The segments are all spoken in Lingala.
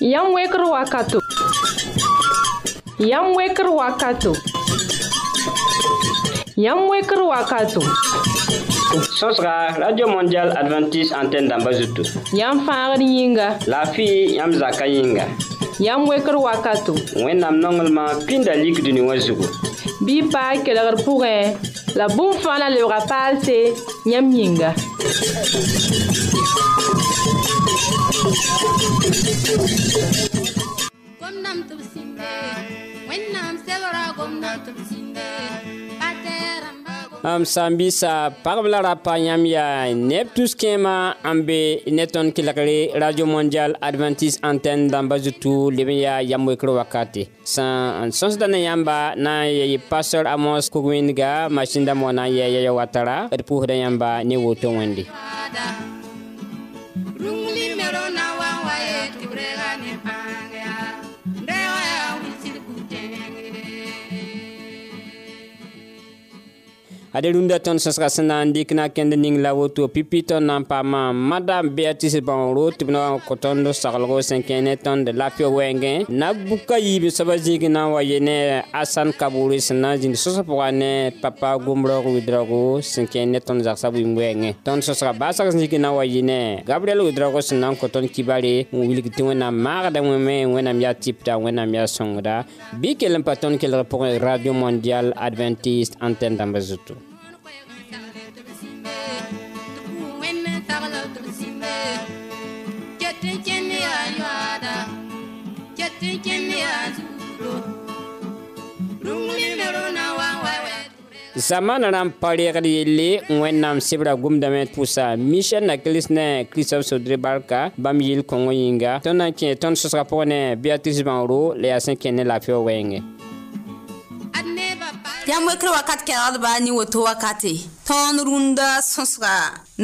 Yam weker wakato. Yam weker wakato. Yam weker wakato. Sosra, Radio Mondial Adventist Antenne d'Ambazuto. Yam fangar yinga. La fi yam zaka yinga. Yam weker wakato. Wennam nongelman pindalik duni wazugo. Bi pa kelar pourin. La boum fana le rapal se yam yinga. gomnam sinde wẽnnaam selra gomnam tɩ b sinde pa tɛɛrãmba Um, sambi sa pagb la ra pa yãmb yaa neb tus-kẽemã n be radio mondial adventist antenne dãmbã zutu leb n yaa yam-wekr wakate sẽn n na n pastor amos kog-wẽndga masinda mo na watara d pʋʋsda yãmba ne woto wẽnde ade rũndã tõnd sõsga sẽn na n dɩk na kẽnd ning la woto pipi tõnd na n paama madam beatrice bãoro tɩ b na n kõ tõnd saglgo sẽn kẽ ne tõnd lapio wɛɛngẽ na buka yiib soaba zĩig na n wa ye ne asan kabore sẽn na n zĩnd sõsg pʋga ne papa gom roog wɩdraoogo sẽn kẽer ne tõnd zagsã bũmb wɛɛngẽ tõnd sõsga baasg zĩig na n wa yɩ ne gabriɛl wɩdraoogo sẽn na n kõ tõnd kibare n wilg tɩ wẽnnaam maagda wẽme wẽnnaam yaa tɩpda wẽnnaam yaa sõngda bɩ kell n pa tõnd kelg pʋgẽ radio mondial adventiste antenne dãmbã zutu Jatin kini anyada, rãmb pa regd yelle wẽnnaam sebra gomdame pʋsa michɛl nakilis ne kristop sodre barka bãmb yɩl kõngõ yĩnga tõnd na n kẽ tõnd sõsga pʋgẽ ne beatrice bãoro la yaa sẽn kẽ ne lafɩo wɛɛngẽ yãmb wekr wakat kelgdba woto wakate tõnd rũndã sõsga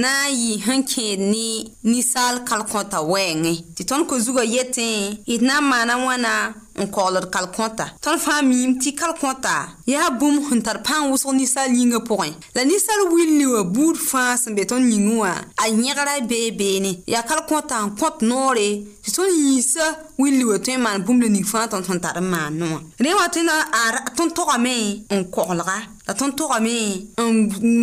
na n yɩ sẽn kẽed ne ninsaal kalkõta wɛɛngẽ tɩ tõnd ko zugã yetẽ d na n maana wãna n kaoolr kalkõta tõnd fãa miim tɩ kalkõta yaa bũmb sẽn tar pãn wʋsg ninsaal yĩngã pʋgẽ la ninsaal wil ne wã buud fãa sẽn be tõnd yĩngẽ wã a yẽgra bee beene yaa kalkõta n kõt noore tɩ tõnd yĩnsa wil ne wã tõe n maan bũmb la ning fãa tõnd sẽn tar n maanẽ wã rẽ wã tõe na tõnd togame n koglga la tõnd togame n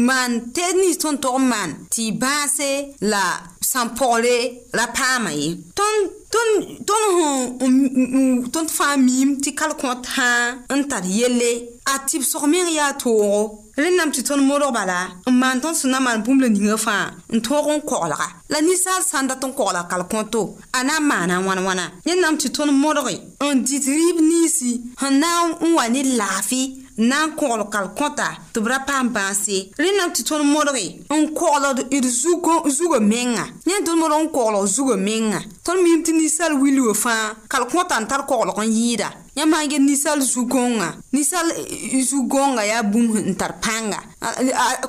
maan tɩ nins tõnd tog n maan tɩ y bãase la sãn pɔgle ra paama ye tõnd tõnd tõnd tõnd fãa miim tɩ kalkõ tã n tar yelle a tɩbsg meng yaa toogo rẽnnaam tɩ tõnd modg bala n maan tõnd sẽn na maan bũmb la ningã fãa n tõog n koglga la ninsaal sã n dat n kogla kalkõto a na n maana wãn-wãna yẽnnaam tɩ tõnd modge n dɩt rɩɩb ninsi sẽn na n wa ne laafɩ na n kogl kalkõta tɩ b ra paam bãase rẽnnaam tɩ tõnd modge n kogld d zugã menga yẽ tõnd modg n koglg zugã menga tõnd miim tɩ ninsaal wilwo fãa kalkõta n tar koglg n yɩɩda yã maan get ninsaal zu-gõngã ninsaal eh, zu-gõngã yaa bũmb n tar pãnga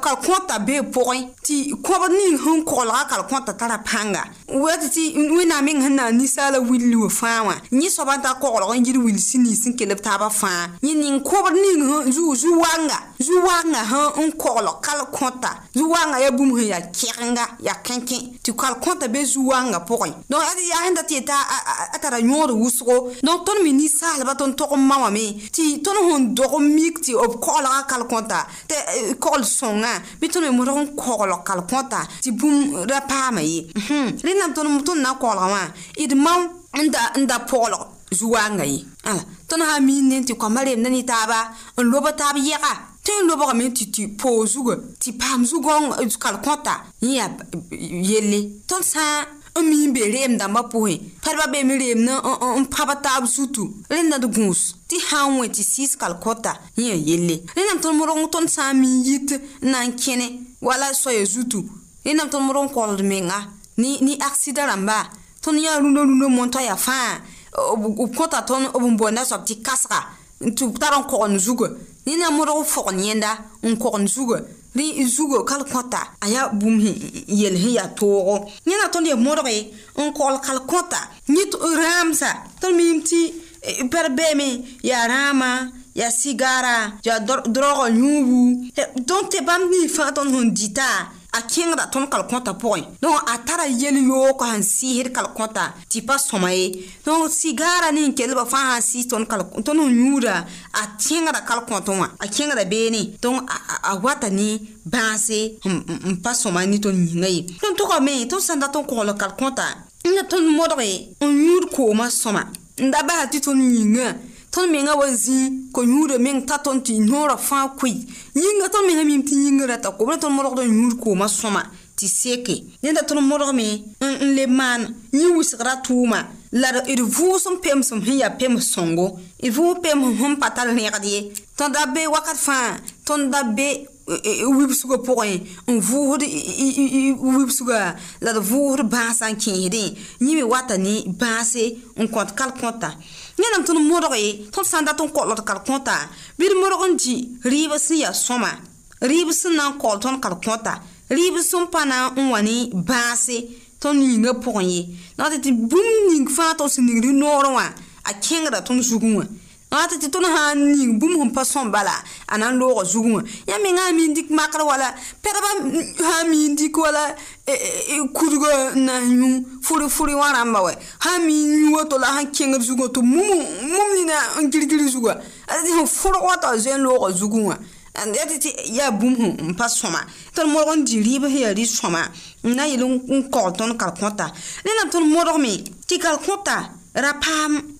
kalkõta bee pʋgẽ tɩ kõb ning sẽn koglga kal kõ t'a tara pãnga wet tɩ wẽnnaam meng sẽn na n ninsaala willi wã fãa wã yẽ soaba n tar koglg n yir wil sũ nins n kell b taabã fãa yẽ ning kobd ning sẽn zuu zu-wanga zu-wanga sẽn n koglg kal kõta zu-wãngã yaa bũmb sẽn yaa kẽgenga yaa kẽkẽ tɩ kal kõta be zu-wãngã pʋgẽ donc ad yaa sẽn da tɩ yeta a tara yõod wʋsgo donc tõnd me ninsaalba tõnd tog n ma wame tɩ tõnd sẽn dog mik tɩ b koglga kal kõta tɩ eh, kogl sõnga bɩ tõnd me modg n koglg kal kõta tɩ bũmb ra paama ye rẽ na tõnd tõnd na n koglga wã d mam n da poglg zu-waanga ye tõnd sã miin ne tɩ koamã reemda ne taaba n lob taab yɛga tõe n lobgame tɩ tɩ poog zugã tɩ paam zu-gõng kal kõta yẽ yaa yelle tõnd sã n miin be reem dãmbã pʋsẽ pɛdbã beem reem ne n pãb taab sutu rẽnda d gũus tɩ sã n wẽ tɩ sɩɩs kalkota yẽ yaa yelle rẽ nam tõnd rong tõnd sã n miin yit n na n kẽne wala soya zutu yẽnnaam tõnd rõn kolg menga ni, ni aksida rãmba tõnd yãa rũndã rũndã mõn toa yaa fãa b kõta tõnd b n boonda soab tɩ kasga tɩ b tar n kogn zugã yẽnnaam modg b fogn yẽnda n kogn zugã rẽ zugo kal kõta a yaa bũmb yel sẽn yaa toogo yẽna tõnd yaa modge n kogl kal kõta yẽ rãamsa tõnd miim tɩ eh, pɛr bɛɛme yaa rãama ya sigara ya drogo yũubu tõnd tɩ bãmb ning fãa tõnd sẽn dita a kẽngda tõnd kalkõta pʋgẽ donc a tara yel yooko sẽn sɩɩsd kalkõta tɩ pa sõma ye donc sigaara ne n kelba fãa sãn sɩɩs tõnd tõnd sẽn yũuda a kẽngda kalkõtẽ wã a kẽngda beene donc a wata ne bãase n pa sõma ne tõnd yĩnga ye tõnd togame tõnd sẽn da tõnd kogl kalkõta n da tõnd modge n yũud koomã sõma n da basa tɩ tõnd yĩngã tõnd menga wa zĩ ko-yũudã meng t'a tõnd tɩ noorã fãa koe yĩnga tõnd menga mim tɩ yĩng rata kobra tõnd modgd n yũud koomã sõma tɩ seke neda tõnd modgame n le maan yĩ wɩsgra tʋʋma la d vʋʋs n pemsem sẽn yaa pems sõngo d vʋʋs pemsem sẽn pa tar rẽgd ye tõnd da be wakat fãa tõnd da be wibsgã pʋgẽ n vʋʋsd wibsgã la d vʋʋsd bãasã n kẽesdẽ yẽ me wata ne bãase n kõt kalkõta yẽnem tõnd modg ye tõnd sã n dat n kolg d kalkõta bɩd modg n di rɩɩb sẽn yaa sõma rɩɩb sẽn na n kol tõnd kalkõta rɩɩb sẽn pa na n wa ne bãase tõnd yĩngã pʋgẽ ye na tɩ tɩ bũmb ning fãa tõnd sẽn ningd noor wã a kẽngda tõnd zugẽ wã rãta tɩ tõnd sã n ning bũmb sẽn pa sõm bala a na n loog zugẽ wã yã menga a miin dɩk makr wala pɛdbã sã n miin dɩk wala e, e, e, kudgo n na n yũ fʋrɩ-fʋrɩ wã rãmba wɛ sã n miin yũ woto la sãn kẽngd zugẽ tɩ mum mum nina n girgir zugã sẽn fʋrg wa t'a zoe n loog zugẽ wã yati tɩ yaa bũmb n pa sõma tõnd modg n dɩ rɩɩb sẽn yaa rɩ sõma n na yɩl n kɔg tõnd kalkõta rẽnam tõnd modg me tɩ kalkõta ra paam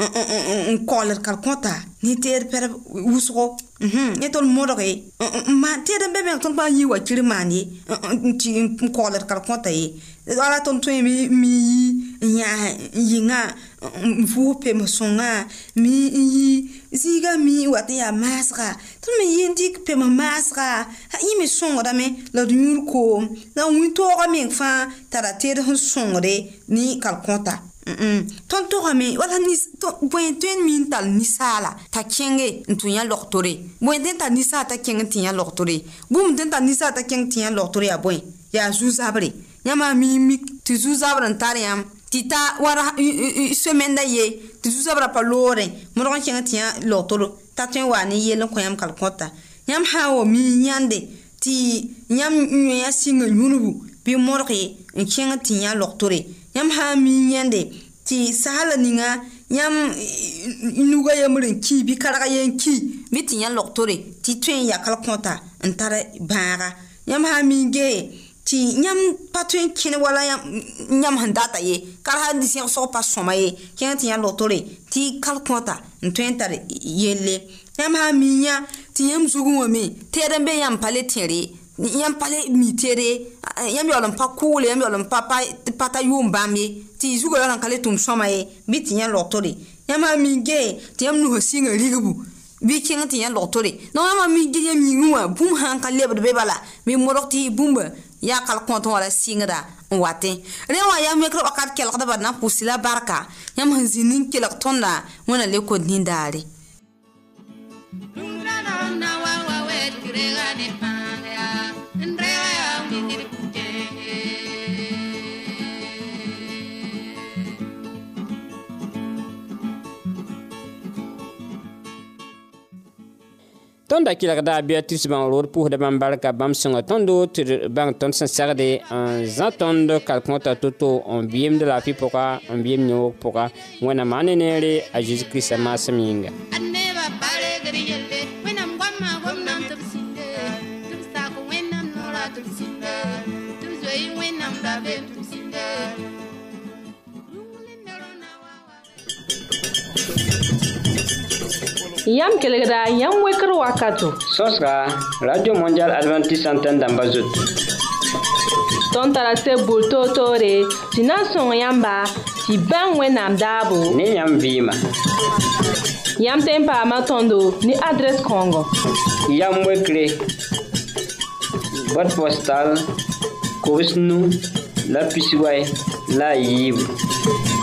n kɔglr kalkõta ne teed pɛr wʋsgo mhm, ne tol modge teed n be bẽng tõnd pa n yi wa kir maan ye n kɔglr kalkõta ye ala tõnd tõe mi yi n yãas n yɩngã n vʋʋs pem sõngã mi n yi zĩiga mi wat n yaa maasga tõnd me yɩ n dɩk pem maasga yẽ me sõngdame la d yũur koom la wĩn-toogã meng fãa tara teed sẽn sõngde ne kalkõta tõnd togame wala bõe tõe n min tall ninsaala t'a kẽnge n tɩ yã log tore bõe tɩ n tall ninsaa t'a kẽng tɩ yã log tore bũmb tɩ n tall ninsaa t'a kẽng tɩ yã log tore yaa bõe yaa zu-zabre yã maa miim mik tɩ zu-zabr n tar yãmb tɩ ta wara semenda ye tɩ zu-zabrã pa loore modg n kẽng tɩ yã log toro t'a tõe n waa ne yell n kõ yãmb kalkõta yãmb sã n wa miig yãnde tɩ yãmb yõ yã sɩngã yũnubu bɩ modg ye n kẽng tɩ yã log tore yãmb sã n mi yẽnde tɩ saala ninga yãmb nuga yambre n ki bɩ karga yen ki bɩ tɩ yã log tore tɩ tõe n yakl kõta n tar bãaga yãmb sã n mi gee tɩ yãmb pa tõe n kẽn wala yãmb sẽn data ye karsa n zẽgsg pa sõma ye kẽng tɩ yã log tore tɩ kal kõta n tõe n tar yelle yãmb sã n mi yã tɩ yãmb zugẽ wã me tɛɛd n be yãmb pa le tẽre yãmb pa le mi tere yãmb yaool n pa kʋʋle yãmb yaool n pa pa ta yʋʋm bãmb ye tɩ y zugã yaool n ka le tʋmd sõma ye bɩ tɩ yã log tore yãmb a minge tɩ yãmb nusa sɩngã rigbu bɩ kẽng tɩ yã log tore donc yãmb a minge yãmb yĩng wã bũmb sã n ka lebd be bala me modg tɩ bũmba yaa kal kõt n wala sɩngda n watẽ rẽ wã yaa mekr wakat kelgdbã d na n pʋsy la barka yãmb sẽn zĩ nin kelg tõnda wẽna le kod nindaare Tungla na na wa wa wet grega ne pa tõnd da kelgda a beatrice bãng roor pʋʋsda bãmb barka bãmb sõnga tõndo tɩ bãng tõnd sẽn segde n zã tõnd kalkõ t'a to-to n biemd laafɩ pʋga n biem ne wog pʋga wẽnnaam a ne neere a zeezi kiristã maasem yĩnga Yam kelegra, yam wekro wakato. Sos ka, Radio Mondial Adventist Santen damba zotou. Ton tarase boul to to re, si nan son yamba, si ben we nam dabou. Ne yam vima. Yam tempa matondo, ni adres kongo. Yam wekre, bot postal, kowes nou, la pisiway, la yib.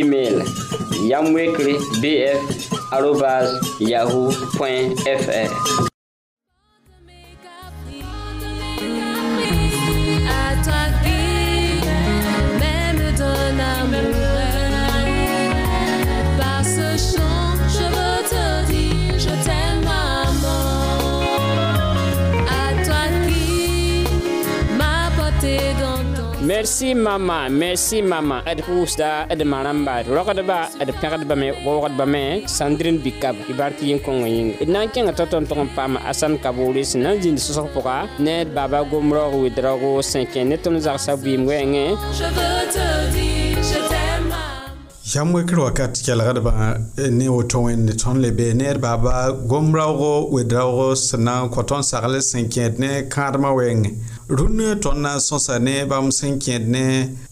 email yamwekri bf yahoo.fr merci mama merci mama ad puusda ad maramba ad rogdba ad pẽgdba me waoogdba me sãn dɩrẽn bikab y bark yĩn kõngã yĩnga d na n kẽnga to-tõnd tʋg n paama asãn kaboore sẽn na n zĩnd sõsg pʋga ne d eh, baba gom raoog wɩd raoogo sẽn kẽ ne tõnd zagsã bɩɩm wɛɛngẽ yam wekr wakat kelgdbã ne woto wẽnde tõnd le bee neer baaba gom raoogo wed raoogo sẽn na n kõ tõnd sagl sẽn kẽed ne kãadmã wɛɛngẽ rũnd tõnd na n sõsa ne bãmb sẽn kẽed ne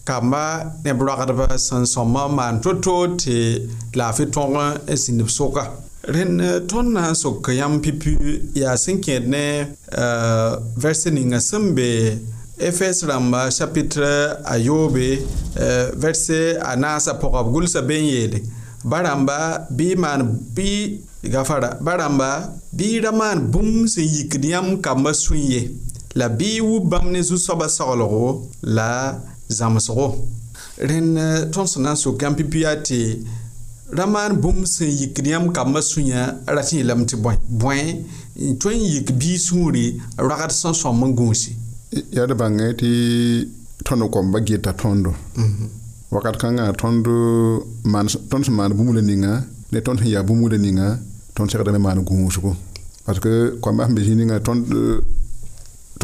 kamba neb roagdbã sẽn sõma maan to-to tɩ laafɩ tõog n sĩndb soka rẽnd tõnd na n sok yãmb pipi yaa sẽn kẽed ne uh, vɛrs ninga sẽn be efes rãmba chapitre ayoobe uh, vɛrse a naasã pʋga b gʋlsa be n yeele ba rãmba bɩ y maan bɩ gafara ba rãmba bɩ ra maan bũmb sẽn yikd yãmb kambã sũ ye la bɩ wub bãmb ne zu-soabã soglgo la zãmsgo rẽnd euh, tõnd sẽn na n sʋk yãmb pipi yaa tɩ ra maan bũmb sẽn yikd yãmb kambã sũyã ra tɩ yeelame tɩ bõe bõe tõe n yik bii sũure roagd sẽn sõm n gũusi yaa d bãngẽ tɩ tõnd kombã geta tõndo wakat kãngã tõnd tõnd sẽn maan bũmb la ninga ne tõnd sẽn yaa bũmb la ninga tõnd segda me maan gũusgo parce que koambã sẽn be zĩ ninga tõnd euh,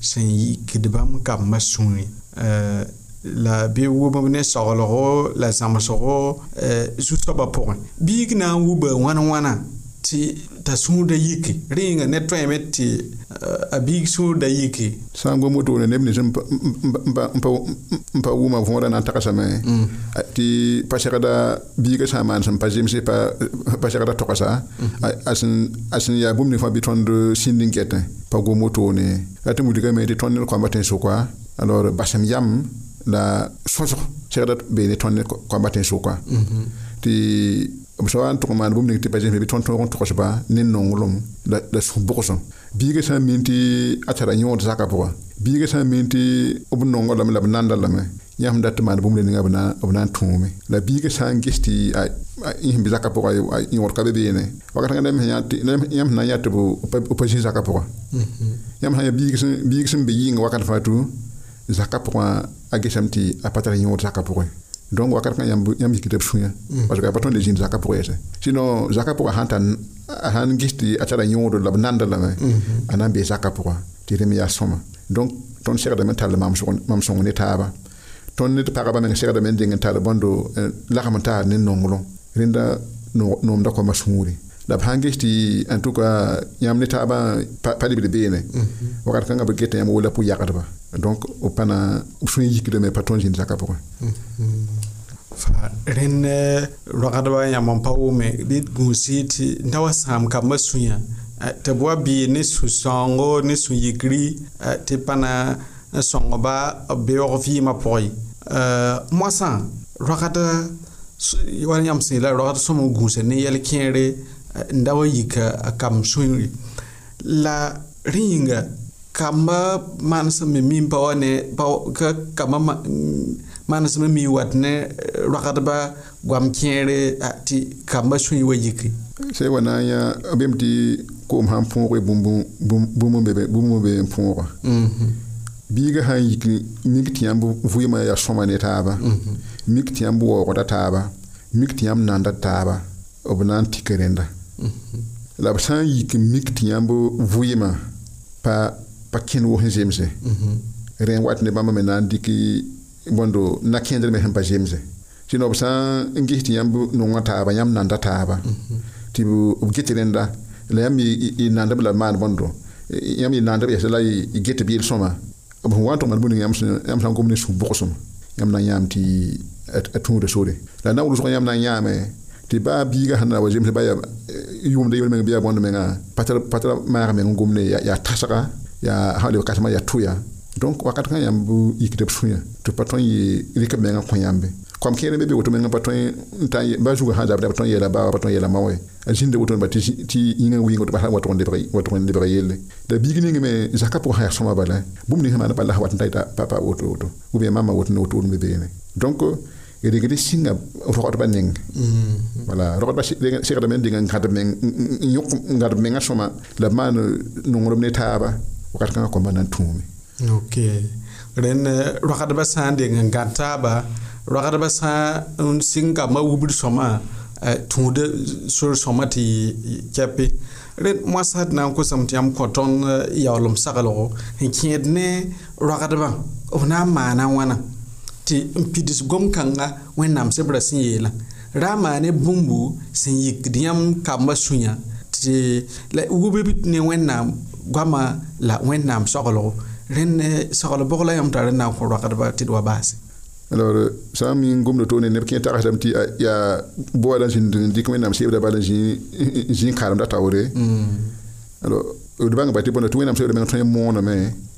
sẽn yikdbãmb ka b ma sũuri euh, la bɩ wʋbb ne soglgo la zãmsgo euh, zu-soabã pʋgẽ biig na n wub wãn-wãnã tɩ t'a sũurda yiki rẽnga ne tõeme tɩ eh, a biig sũurda yiki sã n gom wotone neb nins n pa wʋma võodã na n tagsame tɩ pa segda biigã sã n maan sẽn pa zemse pa segda togsa a sẽn yaa bũmb ning fãa bɩ tõnd sĩnd n kɛtẽ pa gom wotone ratɩ wilgame tɩ tõnd ned koamba tẽn soka alors basem yam la sõsg segda bee ne tõnd ned koamba tẽn soka mm-hmm. tɩ b sã wa n tʋg maan bũmb ning tɩ pa zĩmsbe tõnd-tõog n togsba ne nonglem la sũ bʋgsẽ biigã sã n min tɩ a tara yõod zakã pʋgã biigã sã n min tɩ b nongo lame la b nanda lame yãmb sẽn dat tɩ maan bũmb le ninga b na n tũume la biigã sã n ges tɩ yẽsb zakã pʋga a yõod ka be beene wakat rãngã dame yãmb sẽn na n yaa tɩ b pa zĩ zakã pʋga yãmb sã n yaa biig sẽn be yɩɩngã wakat fãa tu zakã pʋgã a gesame tɩ a pa tara yõod zakã pʋgẽ donc wakat kã yãmb yik tɩ b sũyã parce que a pa tõnd le zĩnd zakã pʋgẽ yɛsɛ sinon zakã pʋgã sãn tar a sãn ges tɩ a tara yõodo la b nanda lame a na n bee zakã pʋgã tɩ rẽm yaa sõma donc tõnd segdame n tar mam sõng ne taaba tõnd ned pagba meng segdame n deng n tar bõndo lagm n taar ne nonglõ rẽnda noomda koama sũure la b sãn ges tɩ tout tʋka yãmb ne taabã pa lebd beene wakat kãngã b get yãmb wola pʋ yagdba donc b pa na sũ yikdame pa tõnd zĩnd zakã pʋgẽ rẽnd roagdbã yãmb n pa wʋme d gũusi tɩ n wa sãam kambã sũyã tɩ b wa bɩɩ ne sũ-sõongo ne sũ-yikri tɩ pa na n sõngba b beoog vɩɩmã pʋgẽ moasã roagd wa yãmb sẽn yeela roagd sõm n gũusa ne yɛl-kẽere n da wa yika a kam sõngri la rẽ yĩnga kamba maanesẽme mi pa wa ne ka kamba maanesẽme mi wat ne roagdba goam kẽere tɩ kamba sõe wa yiki sẽn wa na n yã bem tɩ koom sãn põoge bũmb be n põoga biigã sãn yik mik tɩ yãmb vɩɩmã yaa sõma ne taaba mm-hmm. mik tɩ yãmb waoogda taaba mik tɩ yãmb nanda taaba b na n tik rẽnda la b sã n yik mik tɩ yãmb vʋɩɩmã pa pa kẽnd wos n zemse rẽ wat ne bãmba me na n dɩk bõndo nakẽndr me sẽn pa zemse tɩ sã n ges tɩ yãmb nongã taaba yãmb nanda taaba tɩ b get rẽnda la yãmb y nand b la maan bõndo yãmb y nand b yɛsa la y get b yel-sõma b sẽn wa n yãmb sã n gomd sũ-bʋgsem yãmb na n yãam tɩ a tũuda sore la na wilsg yãmb na n yãame tɩ baa biiga sẽn na wa zemsd ba ya yʋʋmda yembr meng bɩ yaa bõnd menga pa tara maag meng n gomde yaa tasga ya sã lebg kãsmã yaa tʋya donc wakat kã yãmb yikd b sũyã tɩ pa tõe n yɩ rɩk b mengã kõ yãmbe koam kẽer me be woto mengã pa tõe n ta ba zugã sã n zabda pa tõe n yeela baawã pa tõe n yeela ma we a zĩnda wotone ba tɩ yĩngã wɩɩngã tɩ pa sã n wa tʋg n lebg yelle la biig ning me zakã pʋgã sã yaa sõma bala bũmb ning sẽn maan pa la sã wat n ta yta pa woto woto ou bien mama woto ne woto wʋdme beene donc rigdi singa rogd ba ning wala rogd ba segda men dinga ngad men nyuk ngad men asoma la man nungrum ne taaba wakat kan ko manan tumi okay ren rogd ba san dinga ngad taaba rogd ba san un singa ma wubir soma tũud sor sõma tɩ kɛpɩ rẽ moasa d na n kosame tɩ yãmb kõ tõnd yaoolem saglgo n kẽed ne roagdbã b na n maana wãna tɩ n pidis gom-kãngã wẽnnaam sebrã sẽn yeelã ra maane bũmbu sẽn yikd yãmb kambã sũyã tɩ la wubb ne wẽnnaam goamã la wẽnnaam soglgo rẽnd eh, soglbg la yãmb t'a rẽnd na n kõ roagdba tɩ d wa baase alors euh, sã n min gomda toone neb kẽ tagsdame tɩ eh, yaa boa la n zĩnd n dɩk wẽnnaam seebda bala n zĩ kãadem da taoore mm. alors euh, d bãng pa tɩ bõna tɩ wẽnnaam seebda meng tõe n mõoneme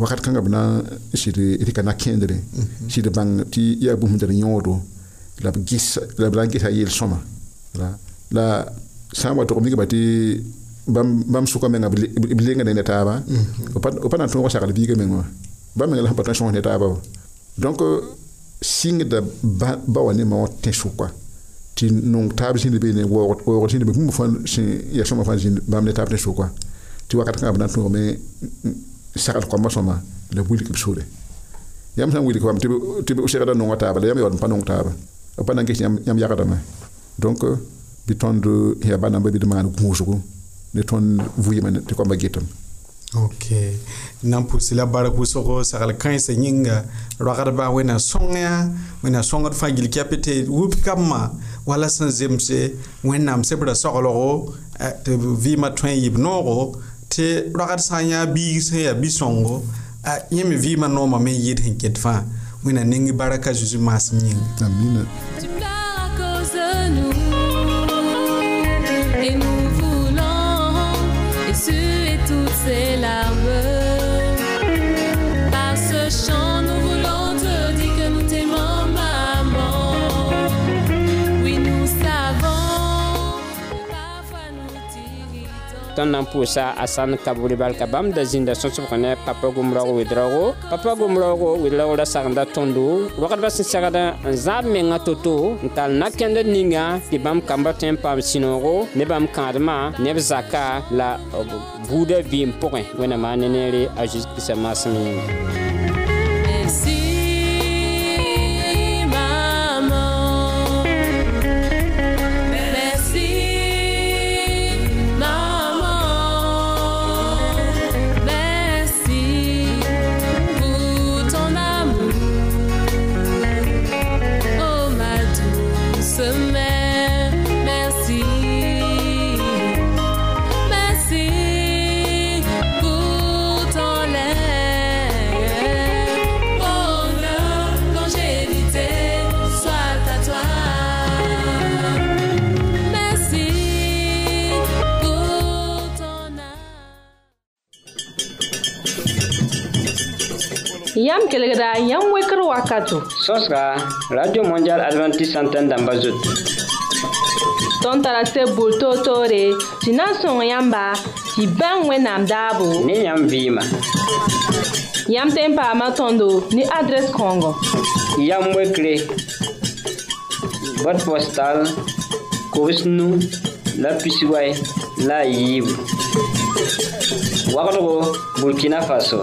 wakat kãngã b na n sɩd d ka na-kẽendre mhm. sɩd bãng tɩ yaa bũmsd d yõodo la b gis la b mhm. na n gesa yel-sõma la sã n wa tog migba tɩ bãmb sʋka menga b ne taaba b pa na n tõog sagl biiga meng wã bãmb menga la sẽn pa tõe sõs ne taaba wa donc sɩngda ba wa nemã wã tẽ sʋka tɩ nong taab zĩnd wo waoogd zĩnd be bũmb fãa sẽn yaa sõma fãa zĩnd bãmb ne taab tẽ sʋka tɩ wakat kãngã b na n sagl koamba sõma la wilg b sore yãmb sã wilg bam tɩ segda nonga taaba la yãmb yaood pa nong taaba b pa na n ges yãmb yagdame donc bɩ tõnd ya ba namba bɩ d maan gũusgu ne tõnd vɩɩme tɩ koamba getame ok na n pʋsy la bark wʋsgo sagl-kãensã yĩnga roagdba wẽnna sõng yaa wẽnna sõngd fãa gil kɛpɩ tɩ wub kambã wala sẽn zemse wẽnnaam sebra soglgo eh, tɩ vɩɩmã tõe n yɩb noogo tɩ roagd sã n yãa biig sẽn yaa bi-sõngo a yẽ me vɩɩmã noomame n yɩɩd sẽn ket fãa wẽnna ning baraka zeezi maasem yĩnga tõnd na n pʋʋsa a sãn kabore barka bãmb da zĩnda sõsbg ne papa gomraoog wedraoogo papa gomraoogo wedraoog ra sagenda tõndo wagdbã sẽn segd n zãab mengã to-to n tall nakẽnd ninga tɩ bãmb kambã tõe n paam sũ-noogo ne bãmb kãadmã neb zaka la buudã vɩɩm pʋgẽ wẽnnaam a ne neere a zeezi kiristã maasem yĩnga Yam kelegda, yam weker wakato. Sos ka, Radio Mondial Adventist Santen damba zot. Ton tarase boul to to re, si nan son yamba, si ben we nam dabo. Ne yam vima. Yam tempa matondo, ni adres kongo. Yam wekre, bot postal, kobs nu, la pisiway, la yib. Wakdo, Burkina Faso.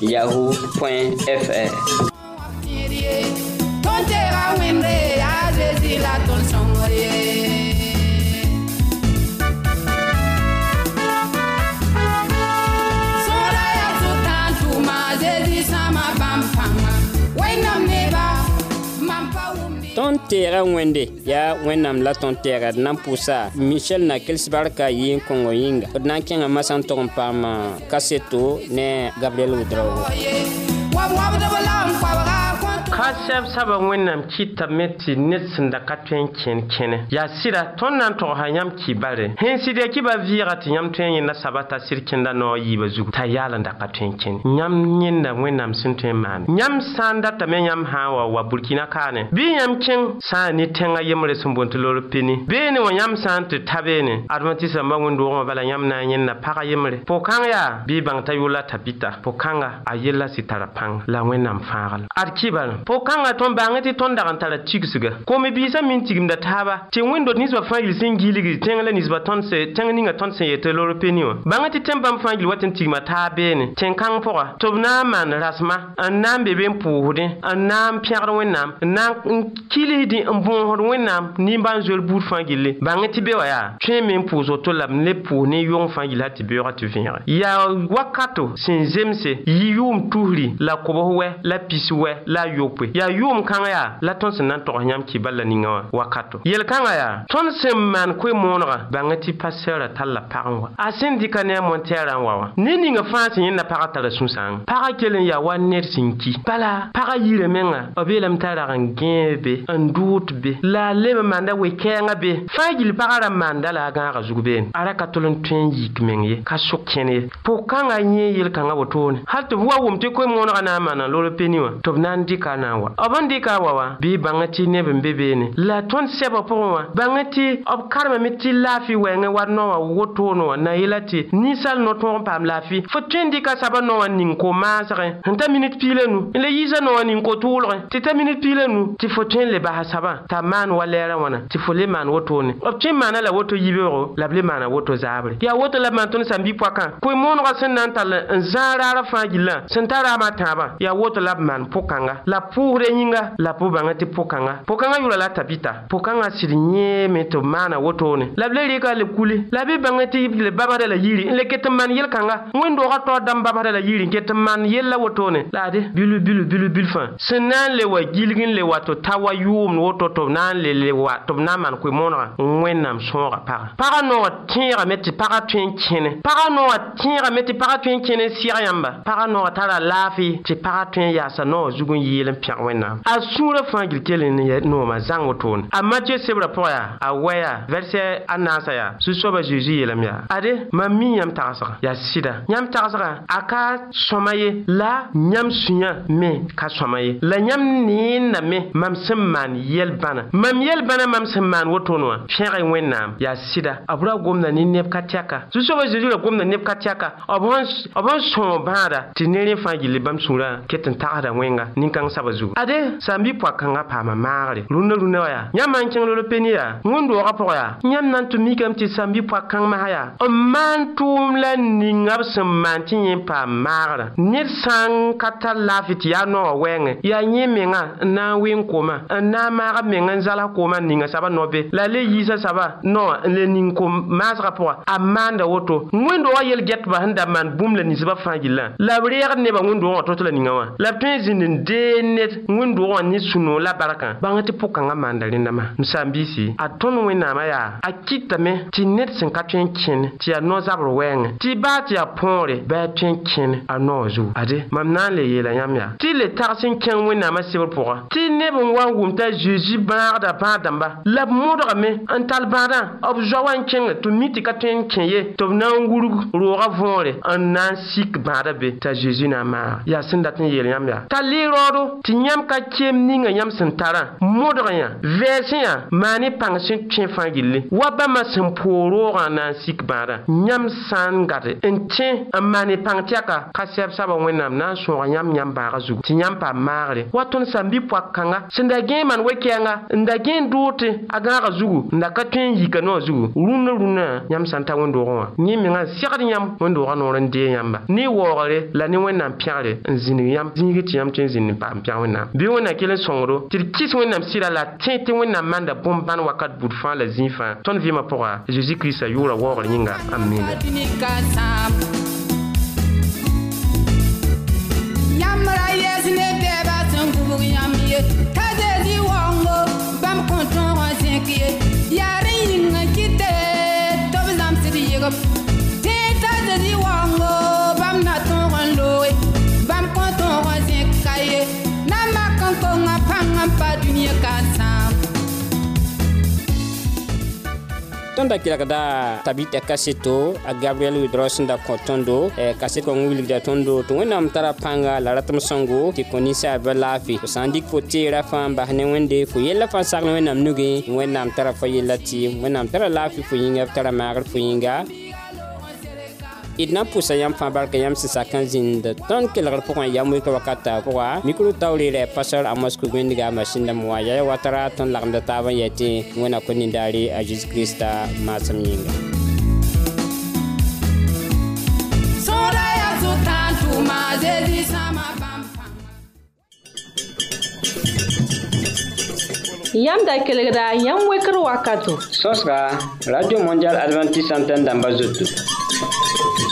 yahoo.fr. tõnd teɛgã wẽnde yaa wẽnnaam la tõnd tɛɛga d na n pʋʋsa michɛl na kelsbar ka yɩ n kõngo yĩnga d na n kẽngã masã n tog n paam kaseto ne gabriɛl wodrogo ka sɛb saba wẽnnaam kɩtame tɩ ned sẽn da ka tõe n kẽn kẽne yaa sɩda tõnd na n togsa yãmb ki bare sẽn sɩd ya kɩ ba vɩɩga tɩ yãmb tõe n yẽnda saba t'a sɩd kẽnda noog yiibã zugu t'a yaal n da ka tõe n kẽne yãmb yẽnda wẽnnaam sẽn tõe n maane yãmb sã n datame yãmb sã n wa wa burkina kaane bɩ yãmb kẽng sã n ne tẽngã yembre sẽn boond tɩ lor pini ne wã yãmb sã n tɩ ta beene advãntɩs rãmbã wẽn-doogẽ wã bala yãmb na n yẽnda pag yembre pʋg-kãng yaa bɩ y bãng t'a yola t'a bita pʋg-kãnga a yella sɩ tara pãng la wẽnnaam fãagl ad kɩbã fo kãngã tõnd bãng tɩ tõnd dag n tara tigsga kome-biisã min tigimda taaba tɩ wẽn-dod ninsbã fãa yɩl sẽn giilgd tẽng la ninsbã tõnd tẽng ninga tõnd sẽn yetɩ loropeni wã bãng tɩ tẽm bãmb fãa yɩl wat n tigma taab beene tɩ n kãng pʋga tɩ b na n maan rasma n na n be be n pʋʋsdẽ n na n pẽgd wẽnnaam n na n kilsd n bõosd wẽnnaam nimbã n zoel buud fãa gilli bãng tɩ be wã yaa tõe me n pʋʋs woto la b le pʋʋs ne yong fãa yɩlsa tɩ beoogã tɩ vẽege yaa wakato sẽn zemse yi yʋʋm tusri la kobs wɛ la pis wɛ la a yok wope yaa yʋʋm kãngã yaa la tõnd sẽn na n togs yãmb ki bala ninga wã wakato yel-kãngã yaa tõnd sẽn maan koe-moonegã bãngã tɩ pastɛɛrã tall la pagẽ wã a sẽn dɩka ne a montɛɛrã n wa wã ne ninga fãa sẽn yẽnda pagã tara sũ-sãanga pagã kell n yaa wa ned sẽn ki bala pagã yirã menga b yeelame t'a rag n gẽe be n dʋʋd be la a leb n maanda we-kɛɛngã be fãa yil pagã ra n maanda la a gãaga zug beene a ra ka tol n tõe n yik meng ye ka sʋk kẽn ye pʋg-kãngã yẽ yel-kãngã wotone hal tɩ b wa wʋm tɩ koe-moonegã na n maan n lor peni wã tɩ b na n dɩka ka na n wa b n la ton sɛba pʋgẽ bangati bãngã tɩ b lafi tɩ laafɩ wɛɛngẽ wa na yilati ni sal no-tõog n paam laafɩ fo tõe n nu la le bahasaba, soabã t'a man wa lɛɛrã wotoni, tɩ fo le la woto yibero la ble woto zable ya woto la man maan tõnd sãn bi poakã koe-moonegã sẽn na n taba n zãag raarã woto la pʋʋgdã yĩnga la b bãngã tɩ pʋkãnga pʋkãngã yʋra la tabita pʋkãngã sɩd yẽeme tɩ b maana wotone la b le rɩka le kule la bɩ bãngẽ tɩ le babsda la yiri n le ket n man yel-kãnga wẽn-doogã taoor dãmb babsda la yiri n ket n man yell la wotone la de bilu bilu bilu bil fãa sẽn na n le wa gilg n le wa tɩ ta wa yʋʋmd woto tɩ b na n le le wa tɩ b na n maan koe-moonegã n wẽnnaam sõoga pagã pagã noogã tẽegame tɩ pagã tõe n kẽne pagã noogã tẽegame tɩ pagã tõe n kẽne n sɩg yãmba pagã noogã tara laafɩ tɩ pagã tõe n yaasa noogã zug n yɩɩl n pẽg wẽnnaam a sũurã fãa gil kell noomã zãng wotone a mathieu sebrã pʋgã yaa a wɛ yaa vɛrsɛ a naasã yaa zu-soabã zeezi yeelame yaa ade mam mi yãmb tagsgã yaa sɩda yãmb tagsgã a ka sõma ye la yãmb sũyã me ka sõma ye la yãmb neenname mam sẽn maan yɛl-bãna mam yɛl-bãna mam sẽn maan wotone wã pẽg-y wẽnnaam yaa sɩda b ra gomda ne neb ka tɛka zu-soabã zeezi ra gomda neb ka tɛka b sõ bãada tɩ ne rẽ fãa gilli bãmb sũurã ket n tagsda wẽnga nin-kãng zugu ade sã n bɩ poa-kãngã paama maagre rũndã rũndã wã yaa yãmb man kẽng lolo pen yaa wẽn-doogã pʋgã yaa yãmb na n tʋm la ninga b sẽn maan tɩ na n koma n na n maag meng ninga soaba nobe. la le no le ning-kom maasgã woto wẽn-doogã yel gɛtba sẽn da maan bũmb la ninsbã fãa la b reegd nebã wẽn-doogã la ninga ned wẽn-doogã ne sũ-noog la barkã bãng tɩ pʋg-kãngã maanda rẽndamã msãn-biisi a tõnd wẽnnaamã yaa a kɩtame tɩ ned sẽn ka tõe n kẽn tɩ yaa no-zabr wɛɛngẽ tɩ baa tɩ yaa põore bɩa tõe n kẽn a noog zugu ade mam na n le yeela yãmb yaa tɩ le tags n kẽng wẽnnaamã sebr pʋga tɩ neb n wa n wʋm t'a zeezi bãagda bãa dãmba la b modgame n tall bãadã b zoa wa n kẽng tɩ mi tɩ ka tõe n kẽ ye tɩ b na n wurg roogã võore n na n sik bãada be t'a zeezi na n maag yaa sẽn dat n yeel yãmb yaa t'a le raoodo tɩ yãmb ka keem ninga yãmb sẽn tarã modg yã vɛɛsẽ yã maa ne pãng sẽn tõe fãa gilli wa bãmba sẽn poor roogã na n sik bãadã yãmb sã n gat n tẽ n maan ne pãng tɛka ka sɛb-soabã wẽnnaam na n sõog yãmb yãmb bãagã zugu tɩ yãmb paam maagre wa tõnd sãn bi poak kãnga sẽn da gẽe man wekɛɛngã n da gẽe dʋʋte a gãagã zugu n da ka tõe n yika ne wã zugu rũndã rũndã yãmb sã n ta wẽn-doogẽ wã yẽ mengã segd yãmb wẽn-doogã noor n dee yãmba ne waoogre la ne wẽnnaam pẽgre n zĩnig yãmb zĩig tɩ yãmb tõe n zĩnd n paam yaa wẽnnaam bɩ wẽnnaam kell n tɩ la tẽ tɩ wẽnnaam maanda wakat bud fãa la pour fãa tõnd vɩɩmã pʋga zeezi christ yʋʋra waoogr yĩnga amina Yamra kan da tabita kaseto a gabriel widros n da kõ tõndo ka sɩd kõ tõndo tɩ wẽnnaam tara pãnga la ratm sõngo tɩ kõ ninsaaba laafɩ fo sã n dɩk fo teerã fãa n bas ne wẽnde fo yella fãa sagl wẽnnaam nuge wẽnnaam tara fa yella tɩ wẽnnaam tara laafɩ fo yĩnga b tara maagr yĩnga d na n pʋsa yãmb fãa barka yãmb sẽn sak n zĩnd tõnd kelgr pʋgẽ yaa moɩka wakata pʋga mikro taoreerɛ pasar amos kug masin dãmb wã yaya watara tõnd lagemda taab n wẽna kõ nindaare a zeezi kirista maasem yĩnga Yam da kelegra, yam wekru wakatu. Sosra, Radio Mondial Adventist Santen damba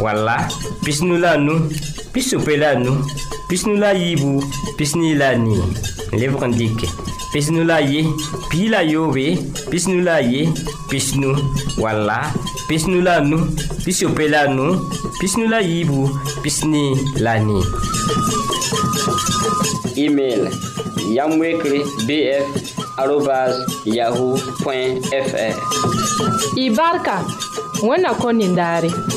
wala pisnu la nu pisope la nu pisnu la yiibu pisni la nii lebg n dɩke pisnu la ye pii la yoobe pisnu la ye pisnu wala pisnu la nu pisope la nu pisnu la yiibu pisni la nii email yamwekre bf arobas yahoo fr y barka wẽnna kõ nindaare